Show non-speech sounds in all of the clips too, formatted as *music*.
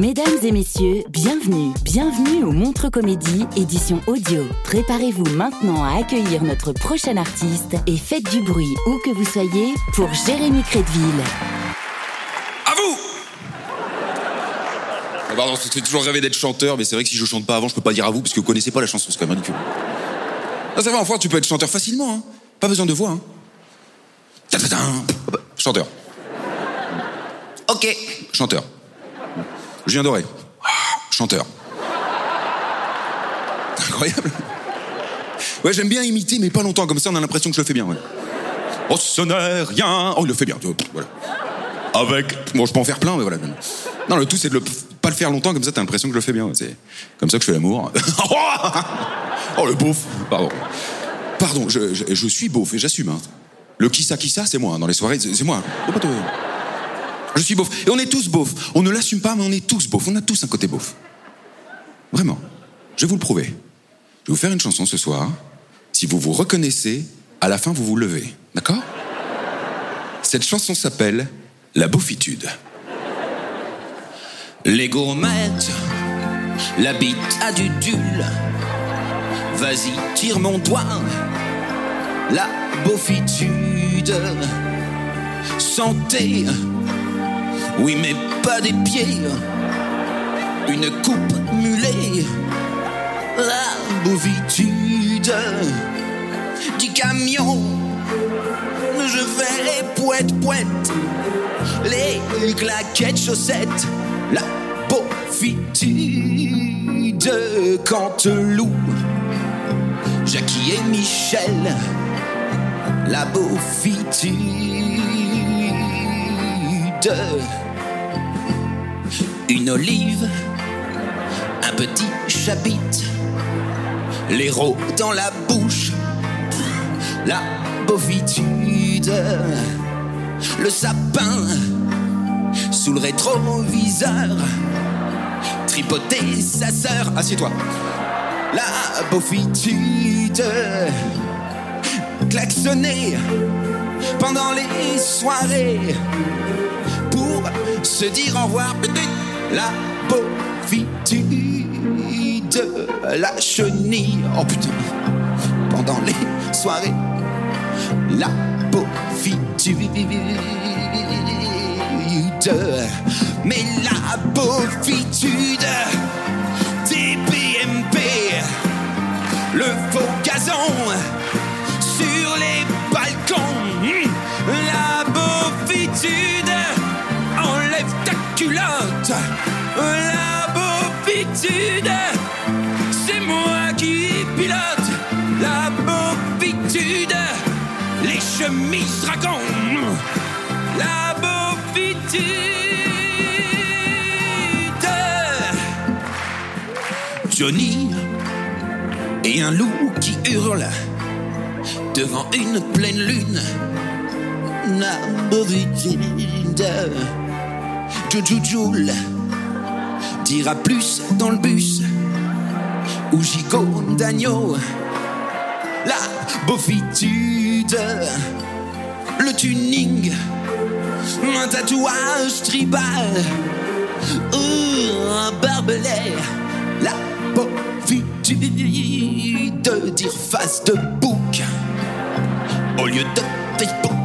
Mesdames et messieurs, bienvenue, bienvenue au Montre Comédie, édition audio. Préparez-vous maintenant à accueillir notre prochain artiste et faites du bruit où que vous soyez pour Jérémy Crédville. À vous Ah, Pardon, j'ai toujours rêvé d'être chanteur, mais c'est vrai que si je chante pas avant, je peux pas dire à vous parce que vous connaissez pas la chanson, c'est quand même ridicule. Ah, ça va, enfin, tu peux être chanteur facilement, hein. Pas besoin de voix, hein. Chanteur. Ok. Chanteur. Julien Doré. Chanteur. Incroyable. Ouais, j'aime bien imiter, mais pas longtemps, comme ça on a l'impression que je le fais bien, ouais. Oh, ce n'est rien. Oh, il le fait bien, voilà. Avec. Bon, je peux en faire plein, mais voilà. Non, le tout, c'est de le, pas le faire longtemps, comme ça, t'as l'impression que je le fais bien. C'est comme ça que je fais l'amour. *laughs* oh, le beauf. Pardon. Pardon, je, suis beauf et j'assume. Hein. Le qui ça, qui ça, c'est moi. hein. Dans les soirées, c'est moi. Faut pas te- Je suis beauf. Et on est tous beaufs. On ne l'assume pas, mais on est tous beaufs. On a tous un côté beauf. Vraiment. Je vais vous le prouver. Je vais vous faire une chanson ce soir. Si vous vous reconnaissez, à la fin, vous vous levez. D'accord? Cette chanson s'appelle La beaufitude. Les gourmettes, la bite à du dul. Vas-y, tire mon doigt. La beaufitude. Santé. Oui, mais pas des pieds. Une coupe mulet. La beaufitude. Du camion. Je fais poète poète les claquettes chaussettes, la beaufitude Canteloup, Jackie et Michel, la beaufitude. Une olive, un petit chabit, l'héros dans la bouche, la beaufitude le sapin sous le rétroviseur, tripoter sa sœur. Assieds-toi. La beaufitude, klaxonner pendant les soirées pour se dire au revoir. La beaufitude, la chenille. Oh putain, pendant les soirées la beaufitude. Mais la beaufitude des BMP, le faux gazon sur les c'est moi qui pilote. La beaufitude, les chemises dragons. La beaufitude. Johnny et un loup qui hurle devant une pleine lune. La beaufitude. Joujoujoul dira plus dans le bus ou gigot d'agneau. La beaufitude, le tuning, un tatouage tribal, un barbelé, la bovitude de dire face de bouc au lieu de Facebook.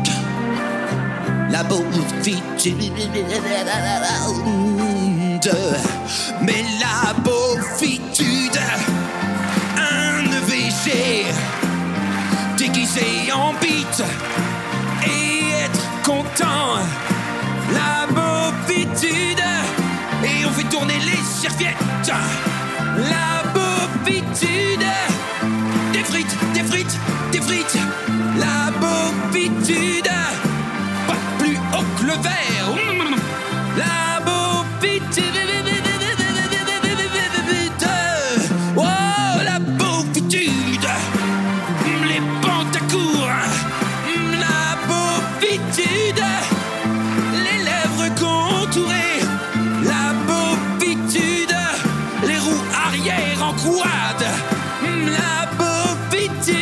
La bovitude, mais la bovitude, un EVG déguisé en bite. Et être content. La bovitude et on fait tourner les serviettes. La bovitude, des frites, des frites, des frites. La bovitude, les lèvres contourées, la bovitude, les roues arrière en quad, la bovitude,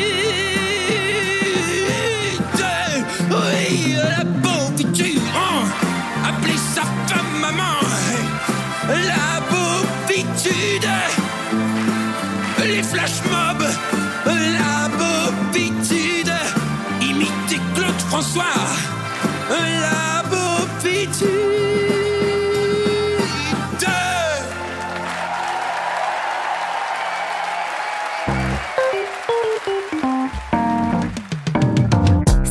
oui, la bovitude, hein, appelez sa femme maman, la bovitude les flash mobs, François, la bovitude.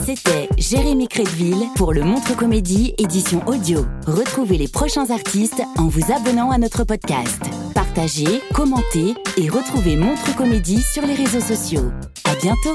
C'était Jérémy Crédville pour le Montre Comédie édition audio. Retrouvez les prochains artistes en vous abonnant à notre podcast. Partagez, commentez et retrouvez Montre Comédie sur les réseaux sociaux. À bientôt!